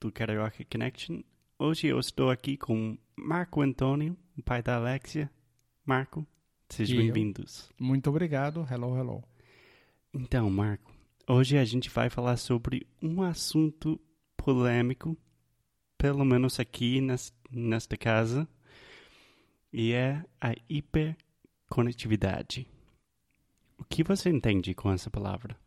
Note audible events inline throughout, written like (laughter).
do Karaoke Connection. Hoje eu estou aqui com Marco Antônio, o pai da Alexia. Marco, sejam bem-vindos. Muito obrigado. Hello, hello. Então, Marco, hoje a gente vai falar sobre um assunto polêmico, pelo menos aqui nas, nesta casa, e é a hiperconectividade. O que você entende com essa palavra?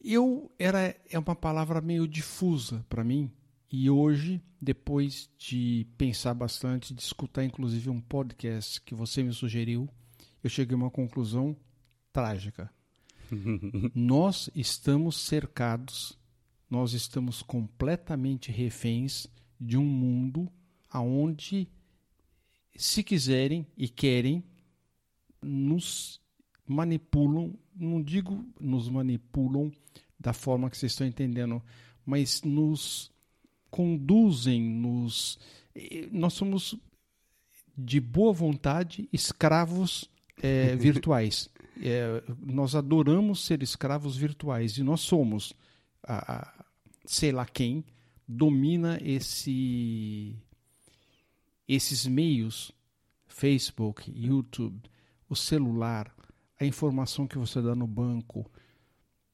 Eu era é uma palavra meio difusa para mim e hoje, depois de pensar bastante, de escutar inclusive um podcast que você me sugeriu, eu cheguei a uma conclusão trágica. (laughs) nós estamos cercados, nós estamos completamente reféns de um mundo aonde se quiserem e querem nos manipulam, não digo nos manipulam da forma que vocês estão entendendo, mas nos conduzem, nos nós somos de boa vontade escravos é, virtuais. É, nós adoramos ser escravos virtuais e nós somos, a, a, sei lá quem, domina esse, esses meios, Facebook, YouTube, o celular, a informação que você dá no banco,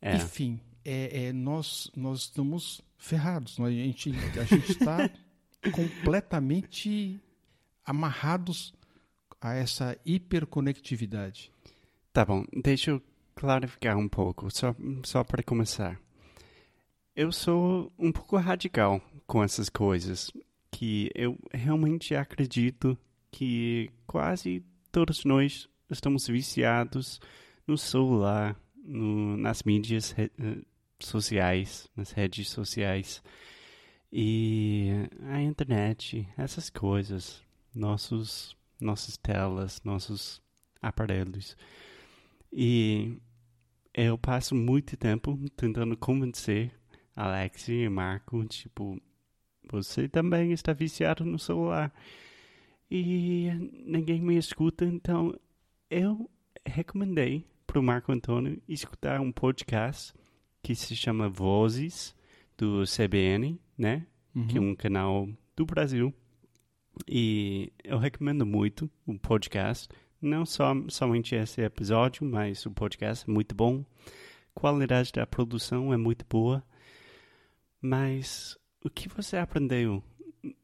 É. enfim, é, é, nós, nós estamos ferrados. Gente a gente está (laughs) completamente amarrados a essa hiperconectividade. Tá bom, deixa eu clarificar um pouco, só, só para começar. Eu sou um pouco radical com essas coisas, que eu realmente acredito que quase todos nós estamos viciados no celular, no- nas mídias re- eh, sociais, nas redes sociais e a internet, essas coisas, nossos, nossas telas, nossos aparelhos. E eu passo muito tempo tentando convencer Alex e Marco, tipo, você também está viciado no celular. E ninguém me escuta, então eu recomendei para o Marco Antônio escutar um podcast que se chama Vozes, do CBN, né? que é um canal do Brasil. E eu recomendo muito o podcast. Não só somente esse episódio, mas o podcast é muito bom. A qualidade da produção é muito boa. Mas o que você aprendeu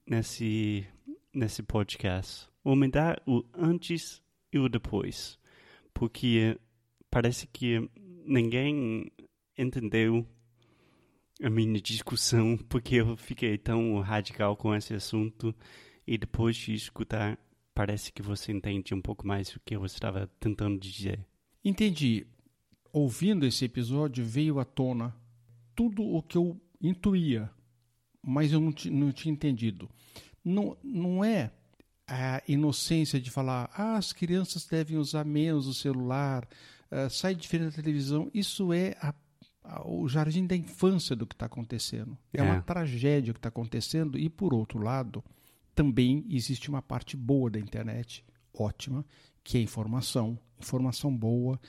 nesse, nesse podcast? Ou me dá o antes e o depois. Porque parece que ninguém entendeu a minha discussão (laughs) porque eu fiquei tão radical com esse assunto e depois de escutar parece que você entende um pouco mais o que eu estava tentando dizer. Entendi. Ouvindo esse episódio, veio à tona tudo o que eu intuía, mas eu não, não tinha entendido. Não, não é a inocência de falar, ah, as crianças devem usar menos o celular, ah, sai diferente da televisão. Isso é a- a- o jardim da infância do que está acontecendo. É, É. uma tragédia o que está acontecendo. E, por outro lado, também existe uma parte boa da internet, ótima, que é informação, informação boa.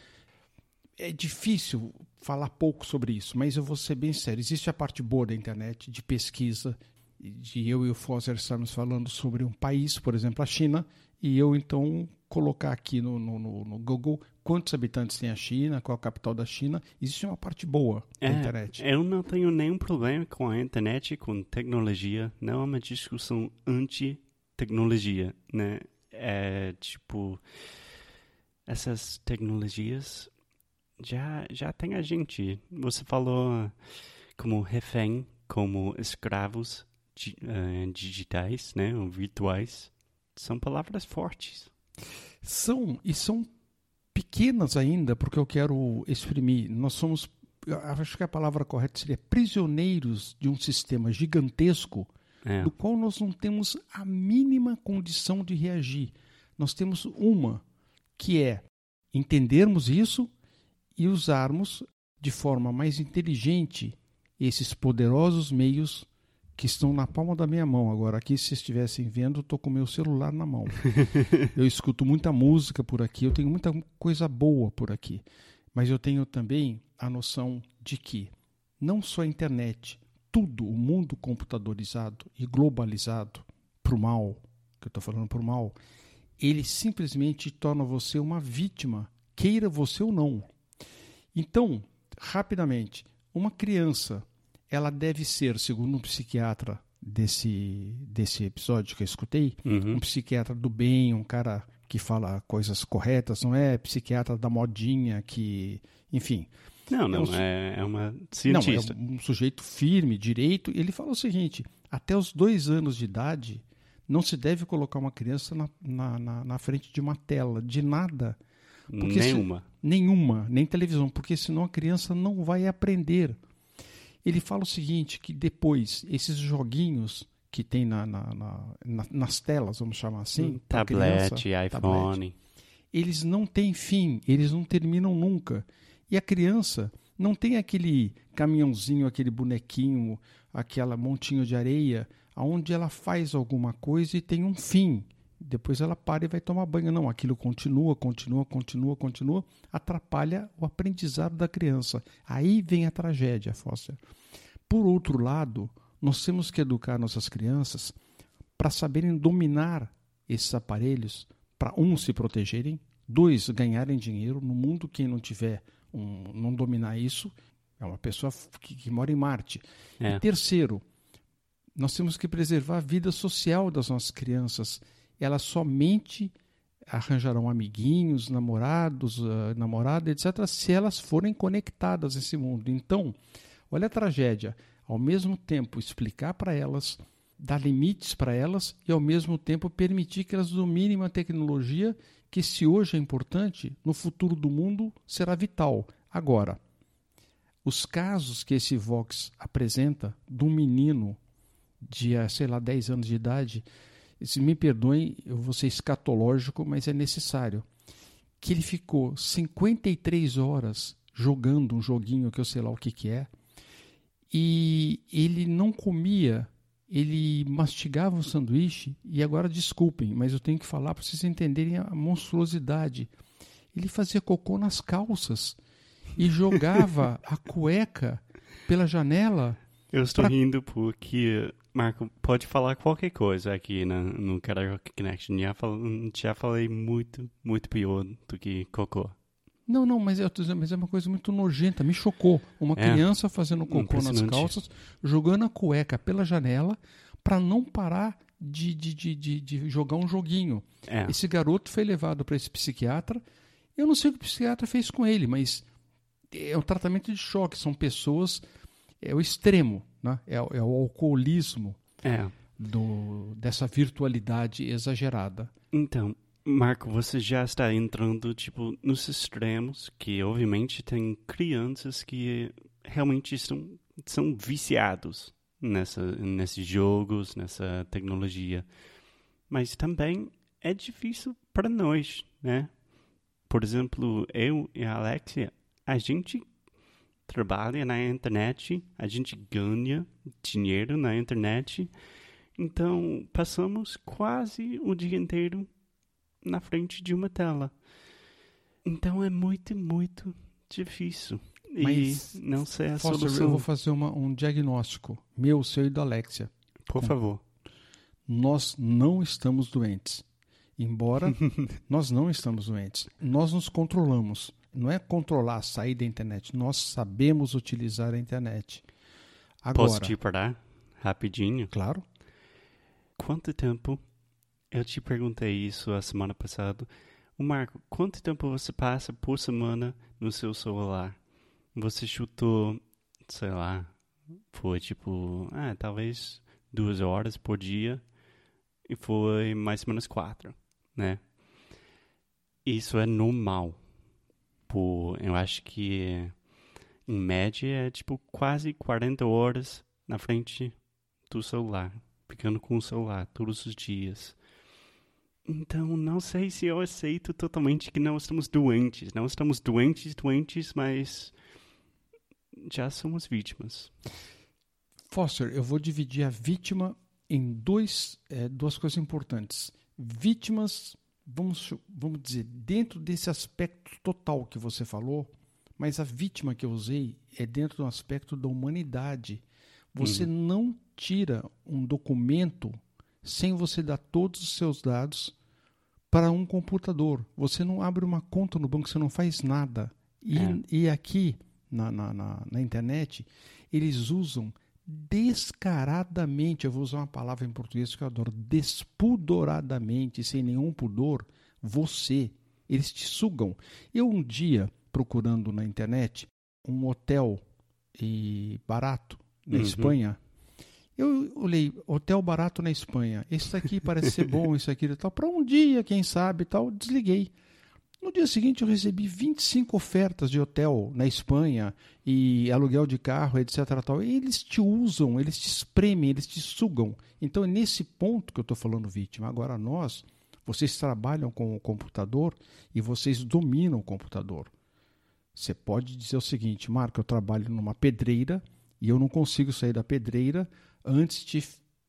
É difícil falar pouco sobre isso, mas eu vou ser bem sério. Existe a parte boa da internet, de pesquisa, de eu e o Foster estarmos falando sobre um país, por exemplo, a China, e eu então colocar aqui no, no, no- Google quantos habitantes tem a China, qual a capital da China. Existe uma parte boa da É, internet. Eu não tenho nenhum problema com a internet, com tecnologia. Não é uma discussão anti-tecnologia, né? é tipo essas tecnologias já já tem a gente. Você falou como refém, como escravos uh, digitais, né, virtuais. São palavras fortes. São e são pequenas ainda, porque eu quero exprimir. Nós somos, acho que a palavra correta seria prisioneiros de um sistema gigantesco é. do qual nós não temos a mínima condição de reagir. Nós temos uma, que é entendermos isso e usarmos de forma mais inteligente esses poderosos meios que estão na palma da minha mão. Agora, aqui, se estivessem vendo, estou com meu celular na mão. (laughs) eu escuto muita música por aqui, eu tenho muita coisa boa por aqui. Mas eu tenho também a noção de que não só a internet, tudo, o mundo computadorizado e globalizado para o mal, que eu estou falando para o mal, ele simplesmente torna você uma vítima, queira você ou não. Então, rapidamente, uma criança, ela deve ser, segundo um psiquiatra desse, desse episódio que eu escutei, uhum. um psiquiatra do bem, um cara que fala coisas corretas, não é psiquiatra da modinha que, enfim, não, não, é, um, é, é uma cientista. Não, é um sujeito firme, direito. Ele fala o seguinte: até os dois anos de idade, não se deve colocar uma criança na, na, na, na frente de uma tela, de nada. nenhuma. Se, nenhuma, nem televisão, porque senão a criança não vai aprender. Ele fala o seguinte: que depois, esses joguinhos que tem na, na, nas telas, vamos chamar assim, tablet, criança, iPhone. Tablet, eles não têm fim, eles não terminam nunca. E a criança não tem aquele caminhãozinho, aquele bonequinho, aquela montinho de areia, aonde ela faz alguma coisa e tem um fim. Depois ela para e vai tomar banho. Não, aquilo continua, continua, continua, continua, atrapalha o aprendizado da criança. Aí vem a tragédia, Foster. Por outro lado, nós temos que educar nossas crianças para saberem dominar esses aparelhos, para um se protegerem, dois ganharem dinheiro no mundo quem não tiver um, não dominar isso, é uma pessoa que, que mora em Marte. É. E terceiro, nós temos que preservar a vida social das nossas crianças. Elas somente arranjarão amiguinhos, namorados, uh, namorada, etc., se elas forem conectadas a esse mundo. Então, olha a tragédia. Ao mesmo tempo, explicar para elas, dar limites para elas e, ao mesmo tempo, permitir que elas dominem a tecnologia que se hoje é importante, no futuro do mundo será vital. Agora, os casos que esse Vox apresenta de um menino de, ah, sei lá, 10 anos de idade, se me perdoem, eu vou ser escatológico, mas é necessário, que ele ficou 53 horas jogando um joguinho que eu sei lá o que, que é, e ele não comia ele mastigava o sanduíche e agora desculpem, mas eu tenho que falar para vocês entenderem a monstruosidade. Ele fazia cocô nas calças e jogava (laughs) a cueca pela janela. Eu estou pra... rindo porque, Marco, pode falar qualquer coisa aqui no, no Karaoke Connection. Já, fal... já falei muito, muito pior do que cocô. Não, não, mas, eu dizendo, mas é uma coisa muito nojenta. Me chocou. Uma é. criança fazendo cocô nas calças, jogando a cueca pela janela para não parar de, de, de, de, de jogar um joguinho. É. Esse garoto foi levado para esse psiquiatra. Eu não sei o que o psiquiatra fez com ele, mas é um tratamento de choque. São pessoas. É o extremo, né? é, é o alcoolismo é. do, dessa virtualidade exagerada. Então, Marco, você já está entrando tipo nos extremos, que obviamente tem crianças que realmente são, são viciados nessa, nesses jogos, nessa tecnologia. Mas também é difícil para nós, né? Por exemplo, eu e a Alexia, a gente trabalha na internet, a gente ganha dinheiro na internet, então passamos quase o dia inteiro na frente de uma tela. Então é muito, muito difícil. Mas e não sei a Foster, solução. Eu vou fazer uma, um diagnóstico meu, seu e da Alexia. Por favor. Nós não estamos doentes. Embora (laughs) nós não estamos doentes. Nós nos controlamos. Não é controlar, sair da internet. Nós sabemos utilizar a internet. Agora, Posso te parar rapidinho? Claro. Quanto tempo eu te perguntei isso a semana passada. O Marco, quanto tempo você passa por semana no seu celular? Você chutou, sei lá, foi tipo, ah, talvez duas horas por dia e foi mais ou menos quatro, né? Isso é normal. Por, eu acho que em média é tipo quase 40 horas na frente do celular, ficando com o celular todos os dias. Então, não sei se eu aceito totalmente que não estamos doentes. Não estamos doentes, doentes, mas já somos vítimas. Foster, eu vou dividir a vítima em dois, é, duas coisas importantes. Vítimas, vamos, vamos dizer, dentro desse aspecto total que você falou, mas a vítima que eu usei é dentro do aspecto da humanidade. Você uhum. não tira um documento sem você dar todos os seus dados para um computador. Você não abre uma conta no banco, você não faz nada. E, é. e aqui na, na, na, na internet, eles usam descaradamente, eu vou usar uma palavra em português que eu adoro, despudoradamente, sem nenhum pudor, você. Eles te sugam. Eu um dia, procurando na internet, um hotel e barato na uhum. Espanha, eu olhei, hotel barato na Espanha. Esse daqui parece ser bom, (laughs) isso aqui e tal. Para um dia, quem sabe tal, desliguei. No dia seguinte eu recebi 25 ofertas de hotel na Espanha e aluguel de carro, etc. Tal. E eles te usam, eles te espremem, eles te sugam. Então é nesse ponto que eu estou falando vítima. Agora nós, vocês trabalham com o computador e vocês dominam o computador. Você pode dizer o seguinte, Marco, eu trabalho numa pedreira e eu não consigo sair da pedreira antes de,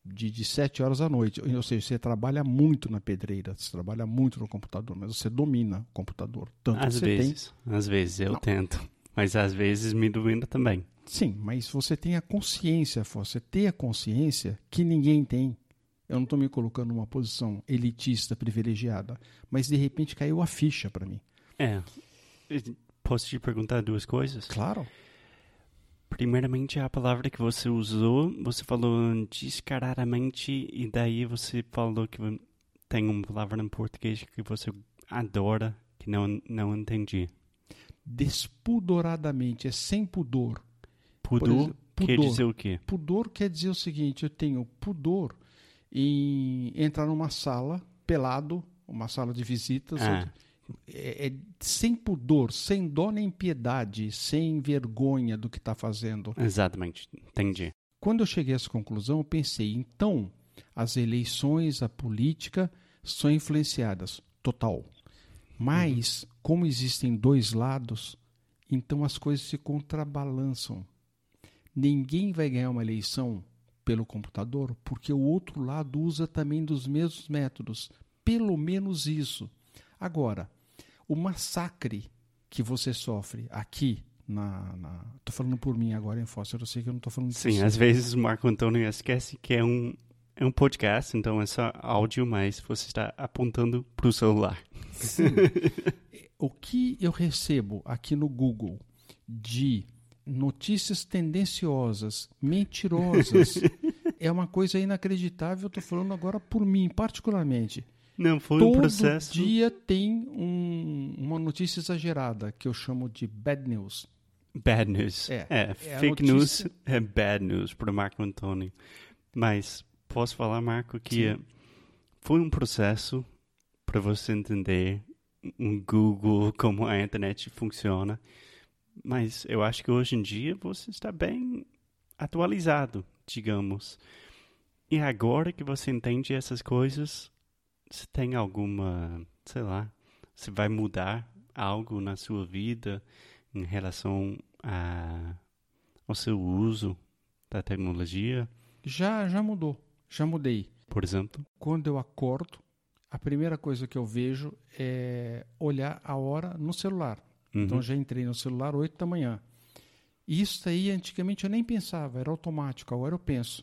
de, de 7 horas da noite. Ou seja, você trabalha muito na pedreira, você trabalha muito no computador, mas você domina o computador. Tanto às vezes, tem... às vezes eu não. tento, mas às vezes me domina também. Sim, mas você tem a consciência, você tem a consciência que ninguém tem. Eu não estou me colocando numa posição elitista, privilegiada, mas de repente caiu a ficha para mim. É. Posso te perguntar duas coisas? Claro. Primeiramente, a palavra que você usou, você falou descaradamente, e daí você falou que tem uma palavra em português que você adora, que não, não entendi. Despudoradamente, é sem pudor. Pudor, exemplo, pudor quer dizer o quê? Pudor quer dizer o seguinte: eu tenho pudor em entrar numa sala pelado, uma sala de visitas. Ah é, é, sem pudor, sem dó nem piedade, sem vergonha do que está fazendo. Exatamente, entendi. Quando eu cheguei a essa conclusão, eu pensei, então, as eleições, a política são influenciadas, total. Mas, uhum. como existem dois lados, então as coisas se contrabalançam. Ninguém vai ganhar uma eleição pelo computador, porque o outro lado usa também dos mesmos métodos. Pelo menos isso. Agora, o massacre que você sofre aqui na, na... Tô falando por mim agora, em Foster, eu sei que eu não tô falando Sim, às vezes o Marco Antônio esquece que é um, é um podcast, então é só áudio, mas você está apontando para o celular. Sim. (laughs) o que eu recebo aqui no Google de notícias tendenciosas, mentirosas, (laughs) é uma coisa inacreditável. Eu tô falando agora por mim, particularmente. Não, foi Todo um processo. Todo dia tem um, uma notícia exagerada que eu chamo de bad news. Bad news. É, é, é fake news é bad news para o Marco Antônio. Mas posso falar, Marco, que Sim. foi um processo para você entender um Google, (laughs) como a internet funciona. Mas eu acho que hoje em dia você está bem atualizado, digamos. E agora que você entende essas coisas, se tem alguma, sei lá, se vai mudar algo na sua vida em relação a, ao seu uso da tecnologia? Já, já mudou. Já mudei. Por exemplo? Quando eu acordo, a primeira coisa que eu vejo é olhar a hora no celular. Uhum. Então já entrei no celular 8 da manhã. Isso aí antigamente eu nem pensava, era automático. Agora eu penso.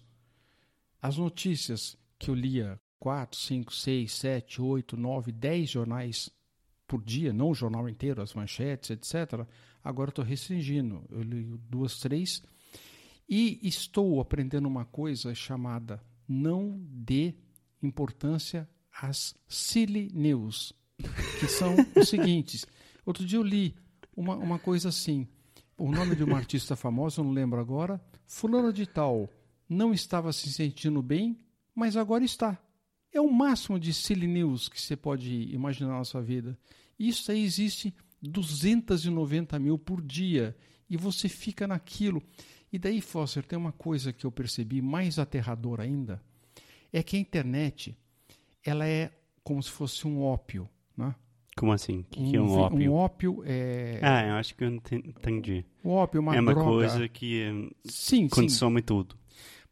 As notícias que eu lia 4, 5, 6, 7, 8, 9, 10 jornais por dia, não o jornal inteiro, as manchetes, etc. Agora estou restringindo. Eu leio duas, três. E estou aprendendo uma coisa chamada não dê importância as silly news, que são (laughs) os seguintes. Outro dia eu li uma, uma coisa assim. O nome de uma artista famosa, eu não lembro agora. Fulano de tal não estava se sentindo bem, mas agora está. É o máximo de silly news que você pode imaginar na sua vida. Isso aí existe 290 mil por dia e você fica naquilo. E daí, Foster, tem uma coisa que eu percebi mais aterrador ainda, é que a internet ela é como se fosse um ópio, né? Como assim? O que, um, que, é um ópio? Um ópio é... Ah, eu acho que eu entendi. O ópio é uma É uma droga. coisa que Sim, sim. consome tudo.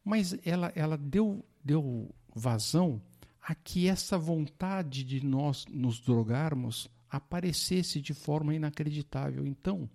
Mas ela, ela deu, deu vazão a que essa vontade de nós nos drogarmos aparecesse de forma inacreditável. Então,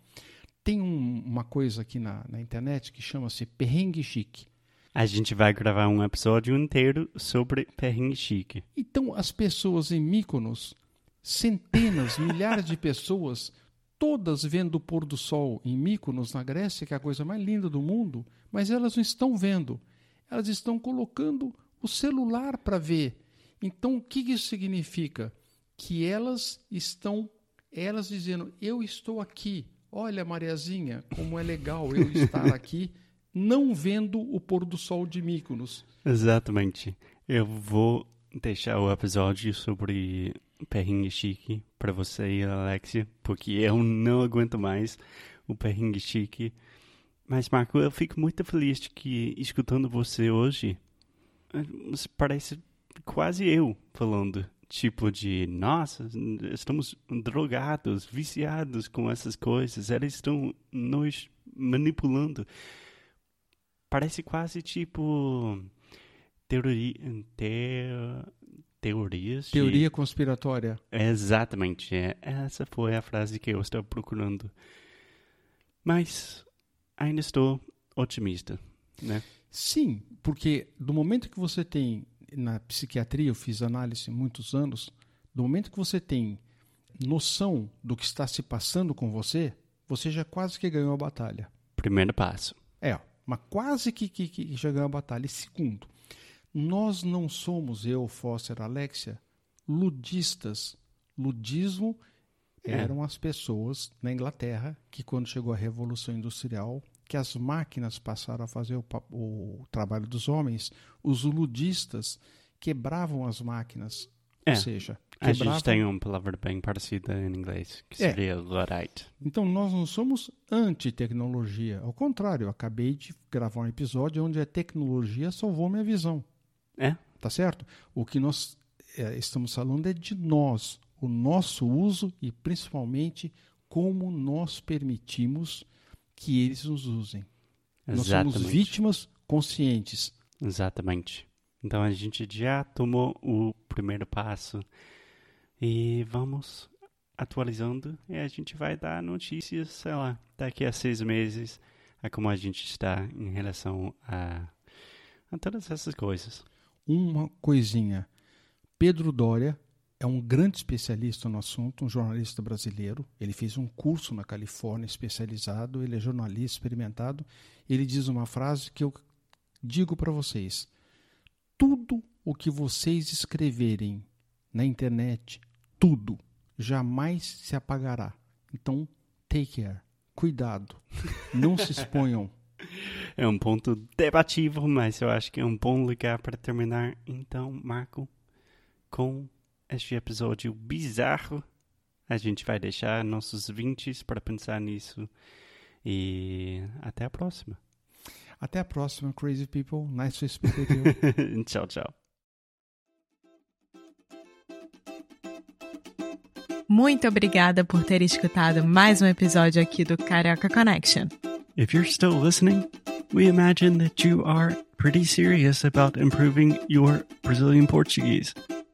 tem um- uma coisa aqui na, na internet que chama-se perrengue chique. A gente vai gravar um episódio inteiro sobre perrengue chique. Então, as pessoas em Mykonos, centenas, (laughs) milhares de pessoas, todas vendo o pôr do sol em Mykonos, na Grécia, que é a coisa mais linda do mundo, mas elas não estão vendo. Elas estão colocando o celular para ver. Então, o que isso significa? Que elas estão, elas dizendo, eu estou aqui. Olha, Mariazinha, como é legal eu (laughs) estar aqui, não vendo o pôr do sol de Mykonos. Exatamente. Eu vou deixar o episódio sobre perrengue chique para você e a Alexia, porque eu não aguento mais o perrengue chique. Mas, Marco, eu fico muito feliz de que, escutando você hoje, eh, você parece quase eu falando. Tipo de, nossa, estamos drogados, viciados com essas coisas, eles estão nos manipulando. Parece quase tipo teoria, te- teorias de- Teoria conspiratória. Exatamente, é, essa foi a frase que eu estava procurando. Mas ainda estou otimista, né? Sim, porque do momento que você tem, na psiquiatria, eu fiz análise muitos anos, do momento que você tem noção do que está se passando com você, você já quase que ganhou a batalha. Primeiro passo. É, mas quase que, que, que já ganhou a batalha. E segundo, nós não somos, eu, Foster, Alexia, ludistas. Ludismo É. eram as pessoas na Inglaterra que, quando chegou a Revolução Industrial, que as máquinas passaram a fazer o, o trabalho dos homens, os ludistas quebravam as máquinas. É, Ou seja, A quebravam... gente tem uma palavra bem parecida em inglês, que É. seria Luddite. Então nós não somos anti-tecnologia. Ao contrário, eu acabei de gravar um episódio onde a tecnologia salvou minha visão. É? Tá certo? O que nós eh, estamos falando é de nós, o nosso uso e principalmente como nós permitimos que eles nos usem. Nós Exatamente. somos vítimas conscientes. Exatamente. Então a gente já tomou o primeiro passo e vamos atualizando e a gente vai dar notícias, sei lá, daqui a seis meses a como a gente está em relação a, a todas essas coisas. Uma coisinha. Pedro Doria é um grande especialista no assunto, um jornalista brasileiro. Ele fez um curso na Califórnia especializado, ele é jornalista experimentado. Ele diz uma frase que eu digo para vocês: tudo o que vocês escreverem na internet, tudo, jamais se apagará. Então, take care. Cuidado. Não se exponham. (laughs) É um ponto debatível, mas eu acho que é um bom lugar para terminar. Então, Marco, com este episódio bizarro, a gente vai deixar nossos 20 para pensar nisso. E até a próxima. Até a próxima, crazy people. Nice to speak with you. (laughs) tchau, tchau. Muito obrigada por ter escutado mais um episódio aqui do Carioca Connection. If you're still listening, we imagine that you are pretty serious about improving your Brazilian Portuguese.